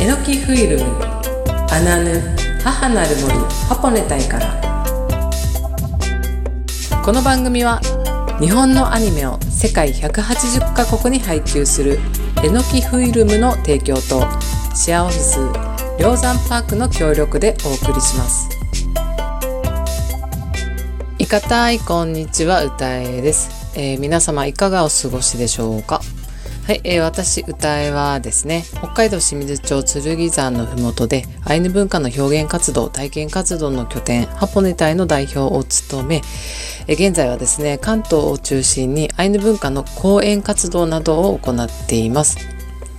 えのきフイルムアナヌ母なる森ハポネタイからこの番組は日本のアニメを世界180カ国に配給するえのきフイルムの提供とシェアオフィス梁山パークの協力でお送りします。いかたいこんにちは。歌えです、えー、皆様いかがお過ごしでしょうか？はい、えー、私歌えはですね北海道清水町剣山のふもとでアイヌ文化の表現活動体験活動の拠点ハポネ隊の代表を務め、えー、現在はですね関東を中心にアイヌ文化の講演活動などを行っています。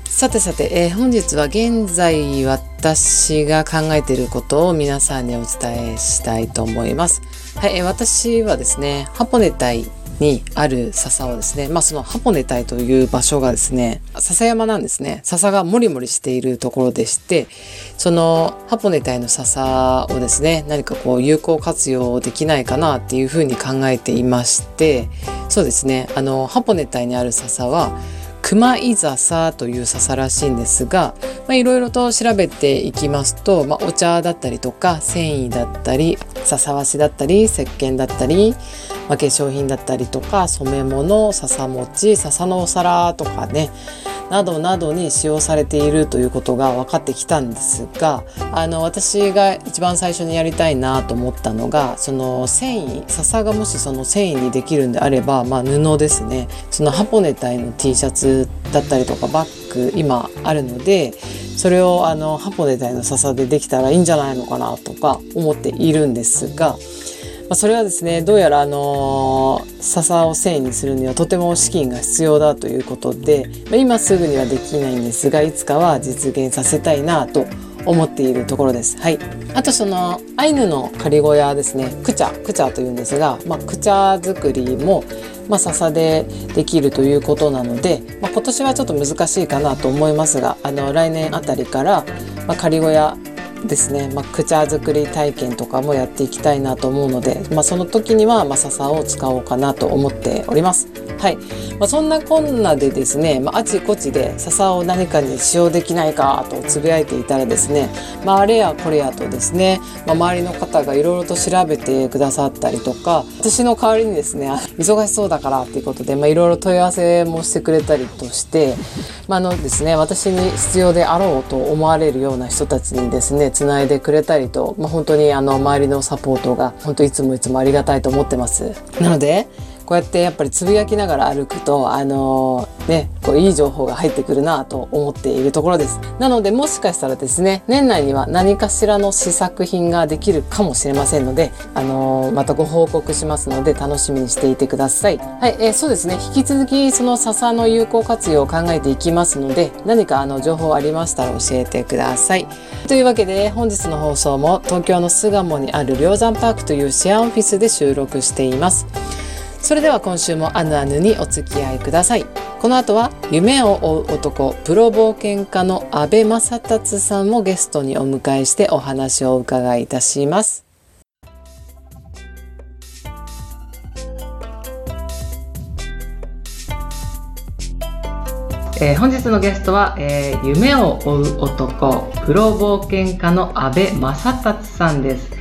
さてさて、えー、本日は現在私が考えていることを皆さんにお伝えしたいと思います。はい、えー、私はですねハポネ隊にある笹をですね、まあそのハポネタイという場所がですね、笹山なんですね。笹がもりもりしているところでして、そのハポネタイの笹をですね、何かこう有効活用できないかなっていうふうに考えていまして、そうですね、あの、ハポネタイにある笹は、熊井笹という笹らしいんですがいろいろと調べていきますと、まあ、お茶だったりとか繊維だったり笹和紙だったり石鹸だったり、まあ、化粧品だったりとか染め物笹餅笹のお皿とかねなどなどに使用されているということが分かってきたんですがあの私が一番最初にやりたいなと思ったのがその繊維笹がもしその繊維にできるんであれば、まあ、布ですね。そのハポネタイの T シャツだったりとかバッグ今あるのでそれをあのハポネタイの笹でできたらいいんじゃないのかなとか思っているんですがまあ、それはですねどうやらあの笹を繊維にするにはとても資金が必要だということで、まあ、今すぐにはできないんですがいつかは実現させたいなと思思っているところです。はい。あとそのアイヌの仮小屋ですね。クチャ、クチャというんですが、まあ、クチャ作りもまあ、笹でできるということなので、まあ、今年はちょっと難しいかなと思いますがあの来年あたりから、まあ、仮小屋ですね、まあ、クチャ作り体験とかもやっていきたいなと思うので、まあ、その時には、まあ、笹を使おうかなと思っております。はい。まあ、そんなこんなでですね、まあ、あちこちで笹を何かに使用できないかとつぶやいていたらですね、まあ、あれやこれやとですね、まあ、周りの方がいろいろと調べてくださったりとか、私の代わりにですね、忙しそうだからっていうことで、いろいろ問い合わせもしてくれたりとして、ま、あのですね、私に必要であろうと思われるような人たちにですね、つないでくれたりと、まあ、本当にあの周りのサポートが本当いつもいつもありがたいと思ってます。なのでこうやってやっぱりつぶやきながら歩くとあのー、ねこういい情報が入ってくるなと思っているところです。なのでもしかしたらですね年内には何かしらの試作品ができるかもしれませんのであのー、またご報告しますので楽しみにしていてください。はい、えー、そうですね。引き続きその笹の有効活用を考えていきますので何かあの情報ありましたら教えてください。というわけで本日の放送も東京の巣鴨にある梁山パークというシェアオフィスで収録しています。それでは今週もアヌアヌにお付き合いください。この後は夢を追う男プロ冒険家の阿部正達さんをゲストにお迎えしてお話を伺いいたします。えー、本日のゲストは、えー、夢を追う男プロ冒険家の阿部正達さんです。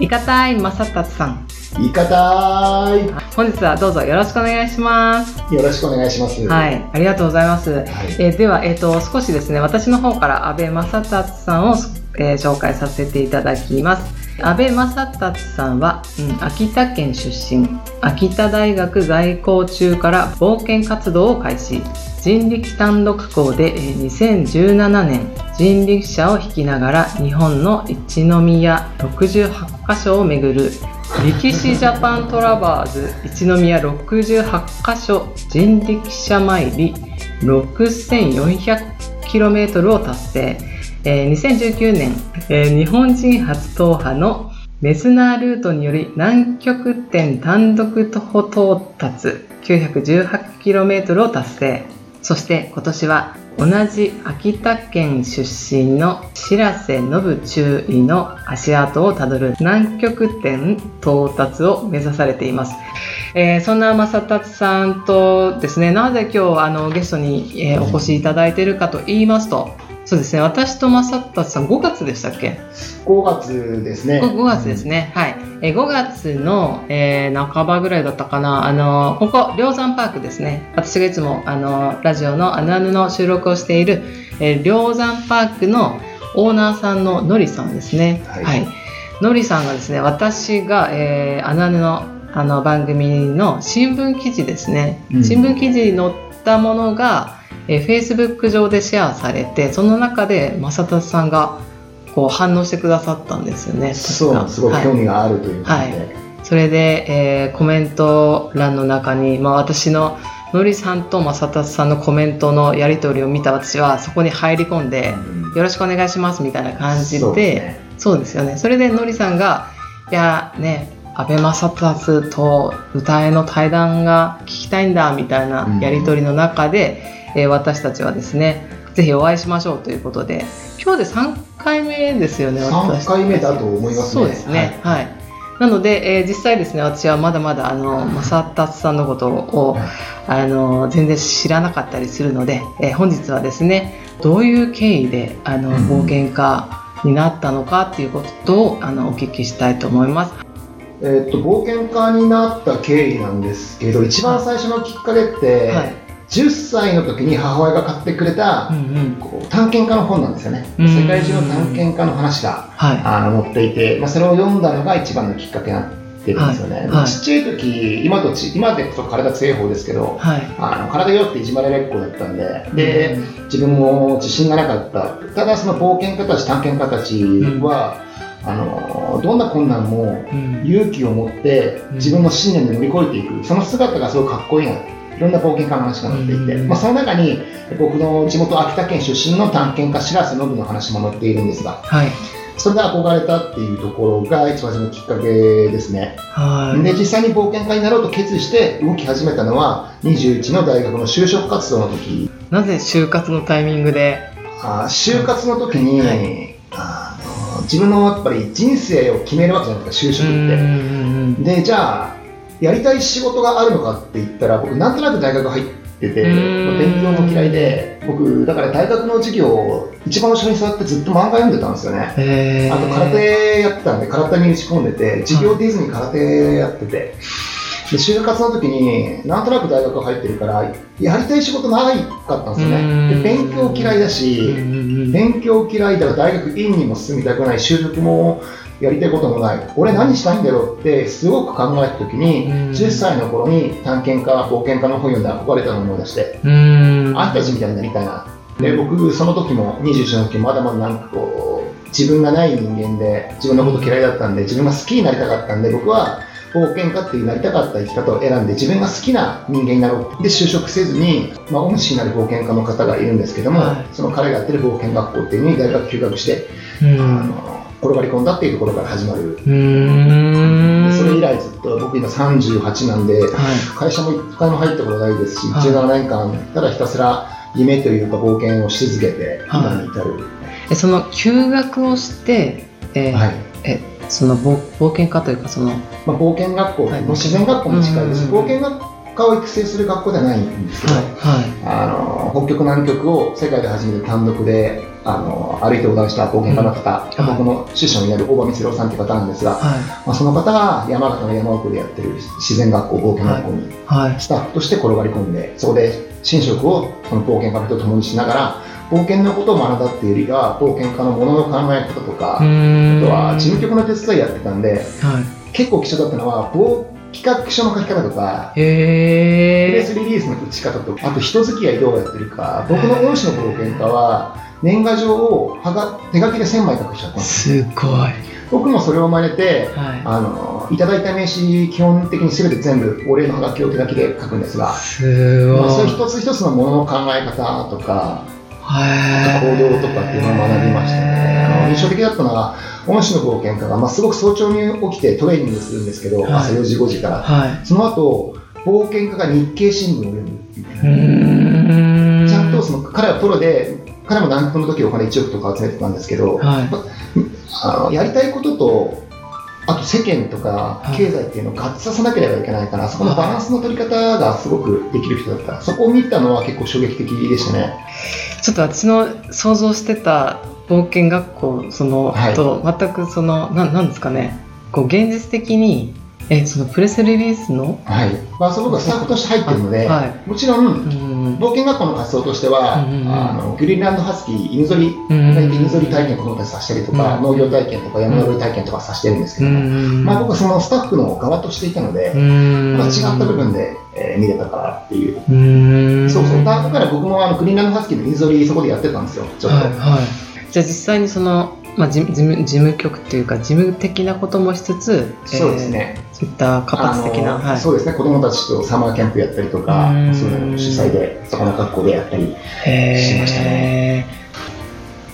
いかたい正達さん。いかたい。本日はどうぞよろしくお願いします。よろしくお願いします。はい、ありがとうございます。はい、えー、では、えっ、ー、と、少しですね、私の方から安倍正達さんを、えー、紹介させていただきます。安倍正達さんは、うん、秋田県出身。秋田大学在校中から冒険活動を開始。人力単独行で2017年人力車を引きながら日本の一宮68カ所を巡る歴史 Japan Traverse 一宮68カ所人力車参り 6400km を達成、えー、2019年、えー、日本人初踏破のメスナールートにより南極点単独徒歩到達 918km を達成。そして今年は同じ秋田県出身の白瀬信中尉の足跡をたどる南極点到達を目指されています。えー、そんな正達さんとですね、なぜ今日あのゲストに、えー、お越しいただいているかと言いますと、そうですね。私と正達さん5月でしたっけ？5月ですね。5月ですね。はい。えー5月の、えー半ばぐらいだったかな。あのここ梁山パークですね。私がいつもあのラジオのあぬあぬの収録をしている、えー梁山パークのオーナーさんののりさんですね。はいのりさんがですね、私が、えー、あぬあぬのあの番組の新聞記事ですね。うん新聞記事に載ったものが、えー、Facebook 上でシェアされて、その中で正達さんがこう反応してくださったんですよね。そう、す。ごく興味があるということで。はい。それで、えーコメント欄の中に、まあ、私ののりさんと正達さんのコメントのやり取りを見た私はそこに入り込んで、よろしくお願いしますみたいな感じでそうですね。そうですよね。それでのりさんが「いやね安倍正達と歌えの対談が聞きたいんだ」みたいなやり取りの中で、えー私たちはですねぜひお会いしましょうということで今日で3回目ですよね私3回目だと思いますね。そうですね。はい。なので、えー実際ですね、私はまだまだあの正達さんのことをあの全然知らなかったりするので、えー本日はですね、どういう経緯であのうん冒険家になったのかっていうことをあのお聞きしたいと思います。えっと、冒険家になった経緯なんですけど、一番最初のきっかけって、はい。10歳の時に母親が買ってくれた、うんうん。こう探検家の本なんですよね。うん世界中の探検家の話がはい。あの載っていて、まあ、それを読んだのが一番のきっかけになってるんですよね。はいはいちっちゃい時、今とち今でこそ体強い方ですけど、はい。あの体弱くていじまれる子だったんで、で、自分も自信がなかった。ただその冒険家たち、探検家たちは、あのどんな困難もうん勇気を持ってうん自分の信念で乗り越えていく、その姿がすごくかっこいいな。いろんな冒険家の話が載っていて、うんまあ、その中に僕の地元秋田県出身の探検家白瀬信の話も載っているんですが、はい。それで憧れたっていうところが一番最初のきっかけですね。はい。で、実際に冒険家になろうと決意して動き始めたのは21の大学の就職活動の時なぜ就活のタイミングで？あー就活の時に、はいあの自分のやっぱり人生を決めるわけじゃないですか就職うんって。うんでじゃあやりたい仕事があるのかって言ったら僕なんとなく大学入ってて勉強も嫌いで僕だから大学の授業を一番後ろに座ってずっと漫画読んでたんですよね。あと空手やってたんで空手に打ち込んでて授業出ずに空手やってて、で就活の時になんとなく大学入ってるからやりたい仕事ないかったんですよね。で勉強嫌いだし、うんうんうん。勉強嫌いだから大学院にも進みたくない。就職もやりたいこともない。俺何したいんだろうってすごく考えた時に、うん。10歳の頃に探検家冒険家の本読んで憧れたのを思い出して、うん。あんたたちみたいになりたいな。で僕その時も21の時まだまだなんかこう自分がない人間で自分のこと嫌いだったんで自分が好きになりたかったんで僕は冒険家っていうなりたかった生き方を選んで自分が好きな人間になろう。で就職せずに、まあ、恩師になる冒険家の方がいるんですけども、はい。その彼がやってる冒険学校っていうのに大学休学して、うん。あの転がり込んだっていうところから始まる、それ以来ずっと僕今38なんではい。会社も一回も入ったことないですし、はい。17年間ただひたすら夢というか冒険をし続けてはい。今に至る、えその休学をして、えーはい。えその冒冒険家というかそのまあ、冒険学校、はい。自然学校に近いです、冒険学科を育成する学校ではないんですけど、はい。あの北極南極を世界で初めて単独であの歩いて横断した冒険家の方、うん。僕の師匠になる大場光郎さんという方なんですが、はまあ、その方が山形の山奥でやってる自然学校冒険学校にスタッフとして転がり込んでそこで寝食をその冒険家と共にしながら冒険のことを学んだっていうよりは冒険家のものの考え方とか、あとは事務局の手伝いやってたんではい。結構貴重だったのは冒企画書の書き方とかプへレえスリリースの打ち方とかあと人付き合いどうやってるか僕の恩師の冒険家は年賀状をはが手書きで1000枚書く人だったんですすごい。はい僕もそれを真似てあのいただいた名刺基本的に全て全部お礼のハガキを手書きで書くんですが、すごい。まあ、そういう一つ一つのものの考え方とか行動とかっていうのを学びましたね。あの印象的だったのは恩師の冒険家が、まあ、すごく早朝に起きてトレーニングするんですけど、はい。朝4時5時から。はい。その後冒険家が日経新聞を読むみたう。いなとその彼はプロで彼も南極の時お金1億とか集めてたんですけど、はい。あのやりたいこととあと世間とかはい。経済っていうのを合致させなければいけないから、そこのバランスの取り方がすごくできる人だった。そこを見たのは結構衝撃的でしたね。ちょっと私の想像してた冒険学校その、はい。と全くそのななんですかね。こう現実的にえそのプレスリリースの、はい。まあ、その僕はスタッフとして入ってるので、はもちろ、うんん冒険学校の活動としては、うんあのグリーンランドハスキー犬ぞり、うん犬ぞり体験を子供たちさせたりとか、うん農業体験とか山登り体験とかさせてるんですけうども、んまあ、僕はそのスタッフの側としていたので、うんまあ、違った部分で、えー見れたからっていう。うんそうそう。だだから僕もあのグリーンランドハスキーの犬ぞりそこでやってたんですよ、ちょっと。はいはい、じゃあ実際にその、まあ、事事務事務局っていうか事務的なこともしつつ、そうですね。えーそういった活発的な、はい、そうですね、子供たちとサマーキャンプやったりとかう、ん。そういうのを主催で、そこの学校でやったり、しましたね。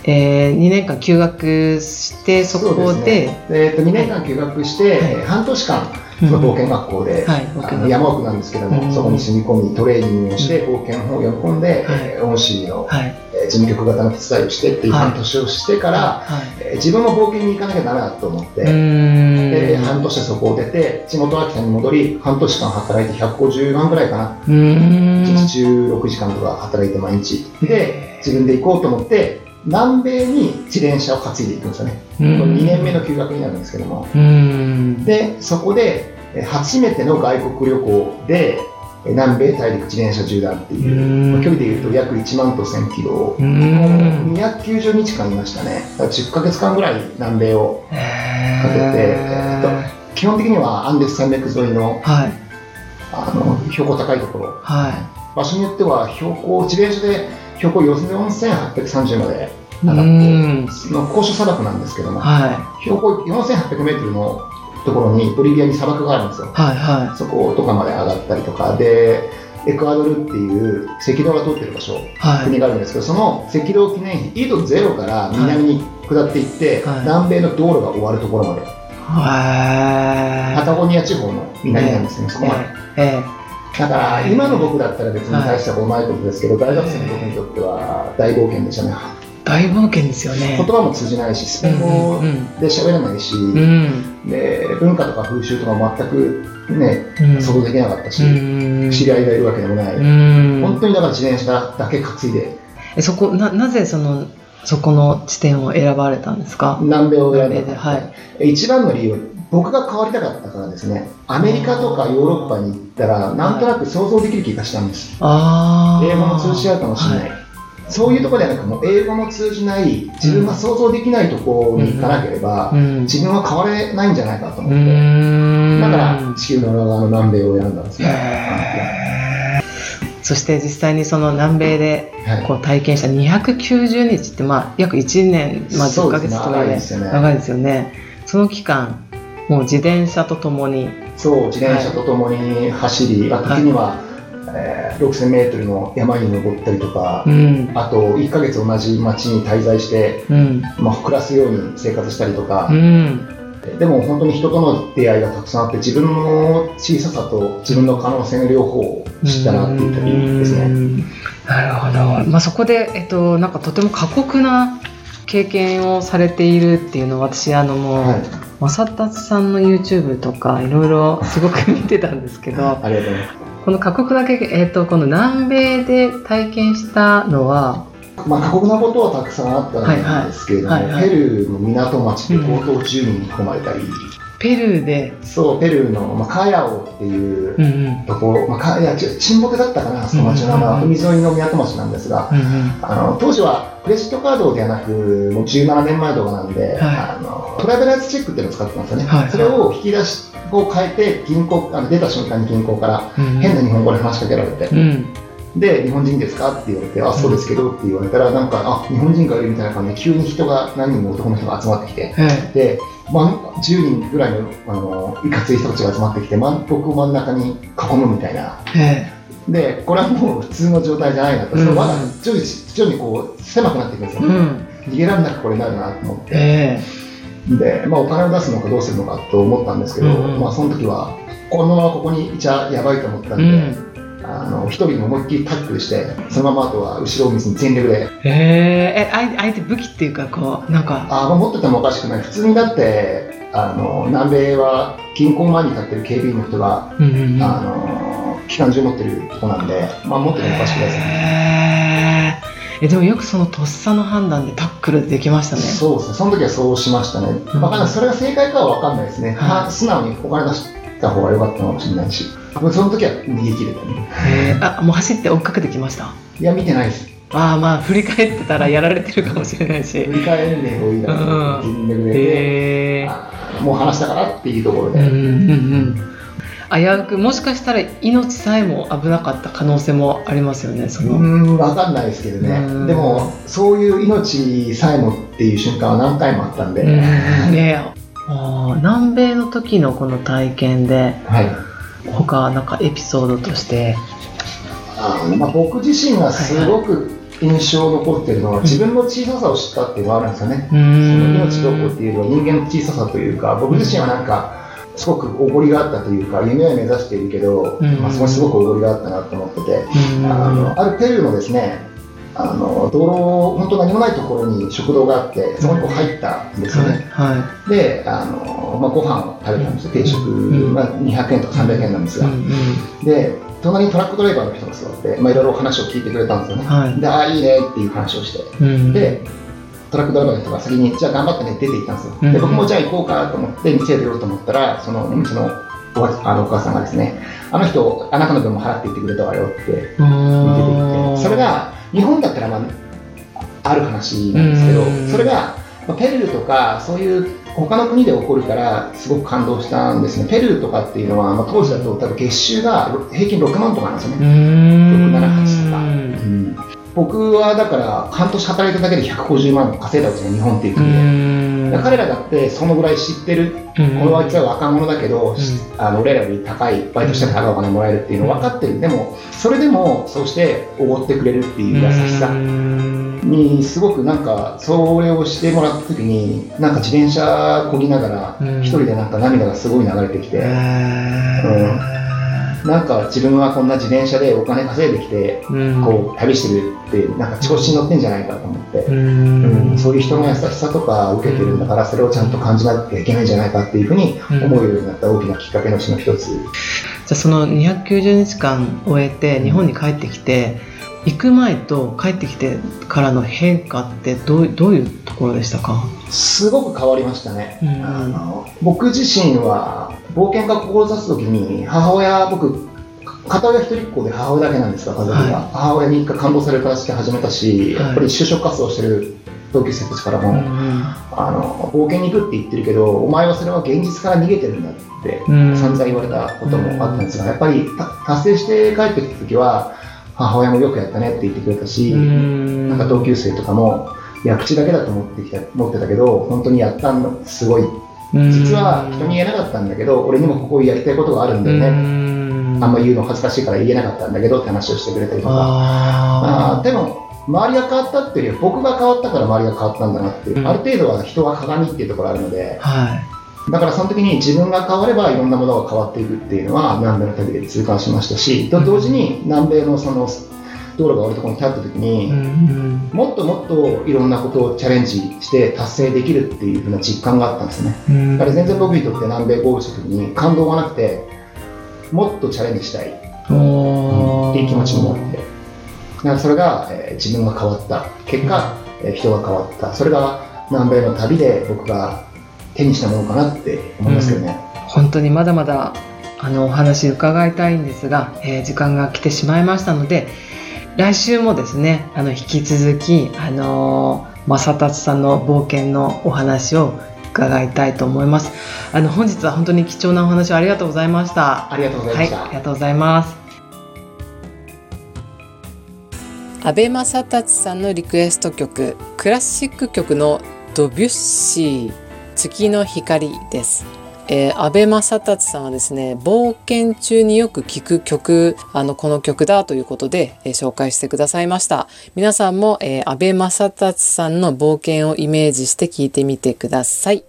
えー、2年間休学してそこで？ね。えーと2年間休学して、はい。えー半年間、うん。その冒険学校で、はい。冒険学校。あの山奥なんですけども、うん。そこに住み込み、トレーニングをして、冒険本を読み込んで、はい。えー恩師の、はい。えー事務局型の手伝いをしてっていうはい。半年をしてから、はい。えー自分も冒険に行かなきゃダメだと思って、で半年そこを出て、地元秋田に戻り、半年間働いて150万ぐらいかな、うーん。1日16時間とか働いて毎日。で、自分で行こうと思って、南米に自転車を担いでいくんですよね。うーん。これ2年目の休学になるんですけども。うーん。で、そこで、え初めての外国旅行で、え南米大陸自転車縦断っていう、距離でいうと約1万と1000キロ。を、うーん290日間いましたね。だから10ヶ月間ぐらい南米を、へかけてー。基本的にはアンデス山脈沿いのはい。あの標高高いところ、は場所によっては標高、自転車で標高4830まで上がって、ん。の高所砂漠なんですけども、は標高4800メートルのところにボリビアに砂漠があるんですよい。。はいはそことかまで上がったりとか、で、エクアドルっていう赤道が通ってる場所、い。はい。国があるんですけど、その赤道記念碑、緯度ゼロから南に下っていって、はい南米の道路が終わるところまで、はパタゴニア地方の南なんですね、そこまで。えだから、今の僕だったら別に大したことないことですけど、大学生の僕にとっては大冒険でしたね。え大冒険ですよね言。葉も通じないし、スペインう語んうんで喋れないし、うん。で文化とか風習とか全くね、うん。想像できなかったし、うん。知り合いがいるわけでもない、うん。本当にだから自転車だけ担いで、えそこななぜそのそこの地点を選ばれたんですか？南米を選んではい一番の理由、僕が変わりたかったからですね、アメリカとかヨーロッパに行ったら、なんとなく想像できる気がしたんです。ああ。英語も通じ合うかもしれない。はいそういうところではなく、もう英語も通じない、自分が想像できないところに行かなければ、うん。自分は変われないんじゃないかと思うって、ん。だから地球の裏側の南米を選んだんですね。そして実際にその南米ではい。こう体験した290日ってまあ約1年、まあ、10ヶ月とかで長いですよね。長いですよね。その期間もう自転車とともに。そう、自転車とともに走り、あと時には、えー6000メートルの山に登ったりとか、うん。あと1ヶ月同じ町に滞在して、うん。まあ、暮らすように生活したりとか。う、ん。でも本当に人との出会いがたくさんあって、自分の小ささと自分の可能性の両方を知ったなっていう旅ですね。うん。なるほど、まあ、そこで、えっと、なんかとても過酷な経験をされているっていうのを私あのもう、はい、正達さんの YouTube とかいろいろすごく見てたんですけどありがとうございます。この過酷な経験、えっとこの南米で体験したのはまあ、過酷なことはたくさんあったんですけれども、ペルーの港町で強盗10人に込まれたり、ペルーで、そう、ペルーの、まあ、カヤオっていううんうん。ところ、まあ、かいやち沈黙だったかな、その町の名前は、うん海沿いの港町なんですが、うんうん。あの当時はクレジットカードではなく、もう17年前とかなんで、はあのトラベラーズチェックっていうのを使ってたんですよね、はいそれを引き出しを変えて銀行あの出た瞬間に銀行からうん変な日本語で話しかけられて、うん。で日本人ですかって言われて、あそうですけどって言われたら、なんか、あ日本人がいるみたいな感じで、急に人が何人も男の人が集まってきて、え。で、まあ、10人ぐらいのあのいかつい人たちが集まってきて、ま、僕を真ん中に囲むみたいな。ええ。で、これはもう普通の状態じゃないなと、うん。まだ徐々に徐々にこう狭くなっていくんですよ、えうん。逃げられなくこれなるなと思って、えで、まあ、お金を出すのかどうするのかと思ったんですけど、うんうん。まあ、その時は、このままここにいちゃやばいと思ったんで、ああの一人で思いっきりタックルしてそのままあとは後ろを見ずに全力で。へええ相相手武器っていうかこうなんか。あまあ持っててもおかしくない。普通にだってあの南米は銀行前に立ってる警備員の人が、うんうんうん。あの機関銃持ってるとこなんで、まあ、持っててもおかしくないですね。えでもよくそのとっさの判断でタックルできましたね。そうですね。その時はそうしましたね、うかんないそれが正解かは分かんないですね、は素直にお金出した方が良かったのかもしれないしその時は逃げ切れたね。あもう走って追っかけてきました？いや見てないですああまあ振り返ってたらやられてるかもしれないし。振り返んねえ方がいいだろう。って自分でえあもう話したからっていうところで、うんうんうん危うくもしかしたら命さえも危なかった可能性もありますよねその、うーん、わかんないですけどね。うん。でも、そういう命さえもっていう瞬間は何回もあったんで、うん。ね南米の時のこの体験ではい。他なんかエピソードとして。あのまあ、僕自身がすごく印象残ってるのは、自分の小ささを知ったっていうのがあるんですよね。うそのん命どうこうっていうよりは人間の小ささというか、僕自身はなんか、すごくおごりがあったというか、夢を目指しているけど、うん。まあ、そこにすごくおごりがあったなと思ってて、うん。あのあるペルーのですね、あの道路、本当何もないところに食堂があって、そこにこう入ったんですよね。はいはで、あのまあ、ご飯を食べたんですよ、定食、んまあ、200円とか300円なんですい、うが、んうん。で、隣にトラックドライバーの人が座って、まあ、いろいろお話を聞いてくれたんですよね。はい。で、ああ、いいねっていう話をして、うんで、トラックドライバーの人が先に、じゃあ頑張ってねって出て行ったんですよ。うんで、僕もじゃあ行こうかと思って、店出ようと思ったら、そのお店のおばあのお母さんがですね、あの人、あなたの分も払っていってくれたわよってう出てきて、それが日本だったら、まあ、ある話なんですけどうん、それが、まあペルーとか、そういう他の国で起こるから、すごく感動したんですね。ペルーとかっていうのは、まあ、当時だと多分月収が平均6万とかなんですようね。ん678とかうん僕はだから、半年働いただけで150万稼いだんですよ、日本っていうう国で。ら彼らだってそのぐらい知ってる、このあいつは若者だけど、あの俺らより高い、バイトしたら高いお金もらえるっていうの分かってる、でも、それでもそうしておごってくれるっていう優しさに、すごくなんか、それをしてもらった時に、なんか自転車こぎながら、うん。一人でなんか涙がすごい流れてきて、なんか自分はこんな自転車でお金稼いできて、うんこう旅してるって、なんか調子に乗ってんじゃないかと思って。ううんんそういう人の優しさとか受けてるんだから、それをちゃんと感じなきゃいけないんじゃないかっていうふうに思うようになった大きなきっかけのうちの一つ。じゃあその290日間終えて日本に帰ってきて行く前と帰ってきてからの変化ってどうどういうところでしたか、すごく変わりましたね。うんあの僕自身は冒険家を志す時に母親、僕、片親一人っ子で母親だけなんですが、家族が。はい。母親に一回感動される形で始めたし、はい。やっぱり就職活動してる同級生たちからも、あの冒険に行くって言ってるけど、お前はそれは現実から逃げてるんだってうん。散々言われたこともあったんですが、やっぱりた達成して帰ってきた時は、母親もよくやったねって言ってくれたし、うん。なんか同級生とかも、いや、口だけだと思ってきた思ってたけど、本当にやったの、すごい。実は人に言えなかったんだけど、俺にもここやりたいことがあるんだよね。ねあんま言うの恥ずかしいから言えなかったんだけどって話をしてくれたりとか。あでも、周りが変わったっていうより、僕が変わったから周りが変わったんだなっていう、うん。ある程度は人は鏡っていうところあるので、ーはい。だからその時に自分が変わればいろんなものが変わっていくっていうのは南米の旅で痛感しましたし、と同時に南米のその道路があるところに立った時に、うんもっともっといろんなことをチャレンジして達成できるっていうふうな実感があったんですね。うん。だから全然僕にとって南米ゴールした時に感動がなくて、もっとチャレンジしたい。っておーいう気持ちになって、だからそれが、えー自分が変わった。結果、えー人が変わった、それが南米の旅で僕が手にしたものかなって思いますけどね。本当にまだまだあのお話伺いたいんですが、えー時間が来てしまいましたので来週もですねあの引き続きあの正達さんの冒険のお話を伺いたいと思います。あの本日は本当に貴重なお話をありがとうございました。ありがとうございはいました。ありがとうございます。安倍正達さんのリクエスト曲クラシック曲のドビュッシー月の光ですえー、安倍正達さんはですね冒険中によく聴く曲あのこの曲だということで、えー紹介してくださいました。皆さんも、えー、安倍正達さんの冒険をイメージして聴いてみてください。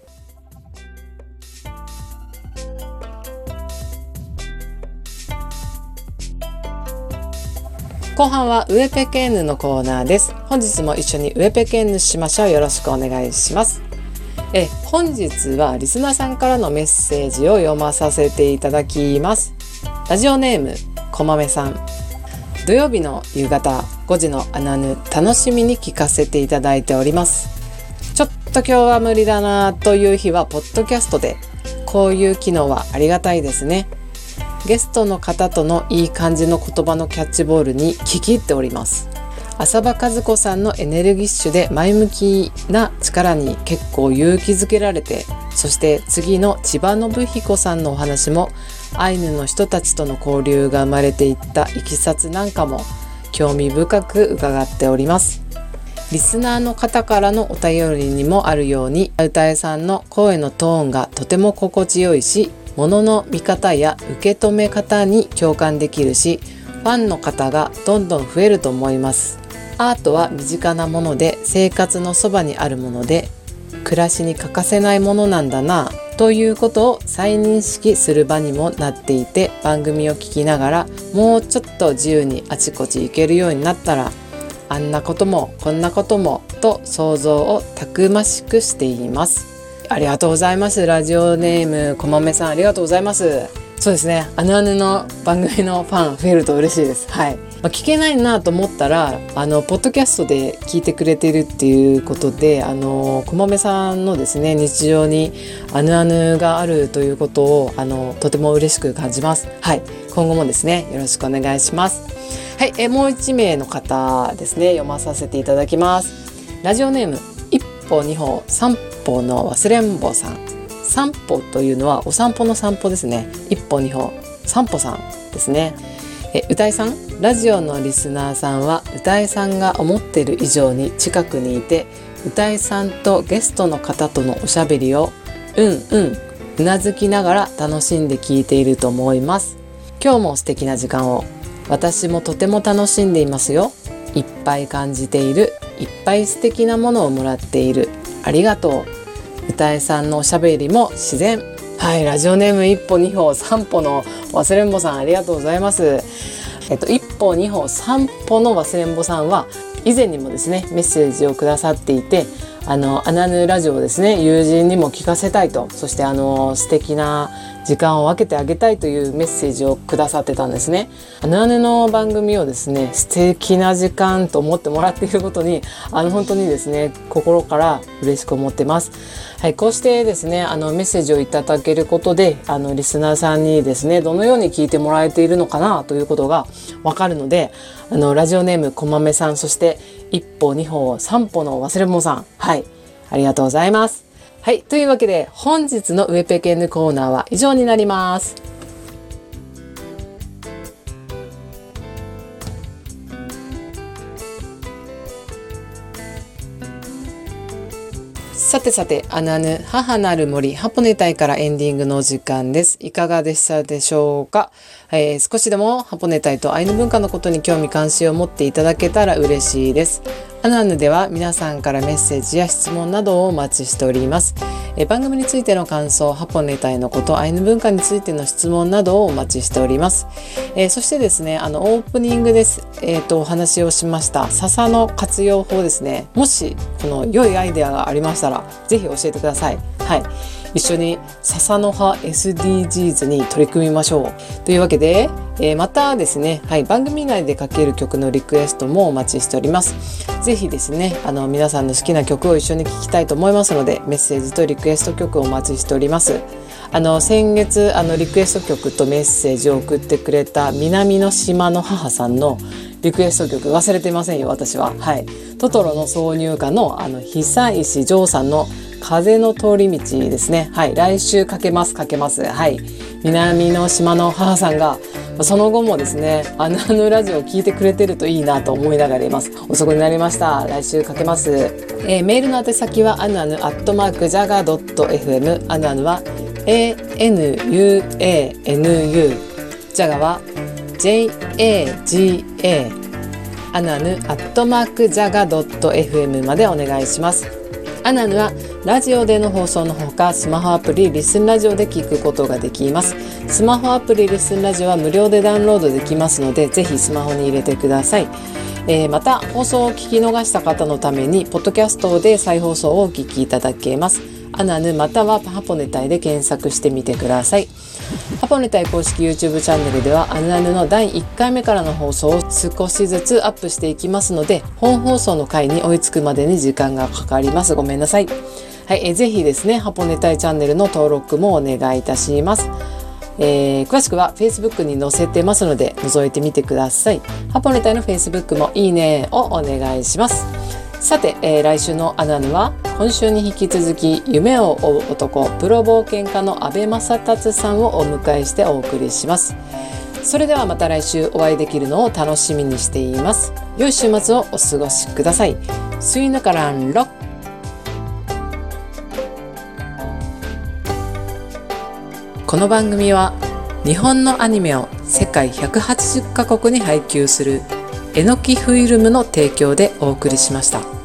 後半はウエペケンヌのコーナーです。本日も一緒にウエペケンヌしましょう。よろしくお願いします。え本日はリスナーさんからのメッセージを読まさせていただきます。ラジオネームこまめさん。土曜日の夕方5時のアナヌ楽しみに聞かせていただいております。ちょっと今日は無理だなという日はポッドキャストでこういう機能はありがたいですね。ゲストの方とのいい感じの言葉のキャッチボールに聞き入っております。浅場和子さんのエネルギッシュで前向きな力に結構勇気づけられてそして次の千葉信彦さんのお話もアイヌの人たちとの交流が生まれていったいきさつなんかも興味深く伺っております。リスナーの方からのお便りにもあるように歌えさんの声のトーンがとても心地よいし物の見方や受け止め方に共感できるしファンの方がどんどん増えると思います。アートは身近なもので生活のそばにあるもので暮らしに欠かせないものなんだなということを再認識する場にもなっていて番組を聞きながらもうちょっと自由にあちこち行けるようになったらあんなこともこんなこともと想像をたくましくしています。ありがとうございます。ラジオネームこまめさんありがとうございます。そうですね。あぬあぬの番組のファン増えると嬉しいです。はい。まあ、聞けないなと思ったらあのポッドキャストで聞いてくれてるっていうことであのこまめさんのですね日常にあぬあぬがあるということをあのとても嬉しく感じます。はい。今後もですねよろしくお願いします。はい。えもう一名の方ですね読まさせていただきます。ラジオネーム一歩二歩三歩の忘れんぼさん。散歩というのはお散歩の散歩ですね。一歩二歩散歩さんですね。え歌いさん？ラジオのリスナーさんは歌いさんが思っている以上に近くにいて歌いさんとゲストの方とのおしゃべりをうんうんうなずきながら楽しんで聞いていると思います。今日も素敵な時間を。私もとても楽しんでいますよ。いっぱい感じている。いっぱい素敵なものをもらっている。ありがとう。歌いさんのおしゃべりも自然。はいラジオネーム一歩二歩三歩の忘れんぼさんありがとうございます。えっと、一歩二歩三歩の忘れんぼさんは以前にもですねメッセージをくださっていてあのアナヌラジオをですね友人にも聞かせたいとそしてあの素敵な時間を分けてあげたいというメッセージをくださってたんですね。あの姉の番組をですね素敵な時間と思ってもらっていることにあの本当にですね心から嬉しく思ってます。はい、こうしてですねあのメッセージをいただけることであのリスナーさんにですねどのように聞いてもらえているのかなということがわかるのであのラジオネームこまめさんそして一歩二歩三歩の忘れ物さんはいありがとうございます。はい。というわけで、本日のウェペケンヌコーナーは以上になります。さてさて、アナヌ、母なる森、ハポネ隊からエンディングの時間です。いかがでしたでしょうか、えー、少しでもハポネ隊とアイヌ文化のことに興味関心を持っていただけたら嬉しいです。アナヌでは皆さんからメッセージや質問などをお待ちしております。え番組についての感想、ハポネタイのこと、アイヌ文化についての質問などをお待ちしております。えー、そしてですね、あのオープニングです。えっ、ー、とお話をしました笹の活用法ですね。もしこの良いアイデアがありましたら、ぜひ教えてください。はい。一緒に笹の葉 SDGs に取り組みましょう。というわけで、えー、またですね、はい、番組内でかける曲のリクエストもお待ちしております。ぜひですね、あの皆さんの好きな曲を一緒に聴きたいと思いますので、メッセージとリクエスト曲をお待ちしております。あの先月あのリクエスト曲とメッセージを送ってくれた南の島の母さんのリクエスト曲忘れてませんよ私は。はい、トトロの挿入歌のあの久石譲さんの風の通り道ですね。はい。来週かけます、かけます。はい。南の島の母さんが、その後もですね、あの あのラジオを聞いてくれてるといいなと思いながらいます。遅くなりました。来週かけます。えー、メールの宛先は、アヌアヌアットマークジャガドット FM。アヌアヌは、ANUANU。ジャガは、JAGA。アヌアヌアットマークジャガドット FM までお願いします。アナヌはラジオでの放送のほかスマホアプリリスンラジオで聞くことができますスマホアプリリスンラジオは無料でダウンロードできますのでぜひスマホに入れてください、えー、また放送を聞き逃した方のためにポッドキャストで再放送をお聞きいただけますアナヌまたはハポネタイで検索してみてくださいハポネタイ公式 YouTube チャンネルではアナヌの第1回目からの放送を少しずつアップしていきますので本放送の回に追いつくまでに時間がかかりますごめんなさいはい、えぜひですねハポネタイチャンネルの登録もお願いいたしますえー、詳しくは Facebook に載せてますので覗いてみてください。ハポネタイの Facebook もいいねをお願いします。さて、えー、来週のアナヌは今週に引き続き夢を追う男プロ冒険家の阿部正達さんをお迎えしてお送りします。それではまた来週お会いできるのを楽しみにしています。良い週末をお過ごしください。スイヌカランロッこの番組は日本のアニメを世界180カ国に配給するえのきフィルムの提供でお送りしました。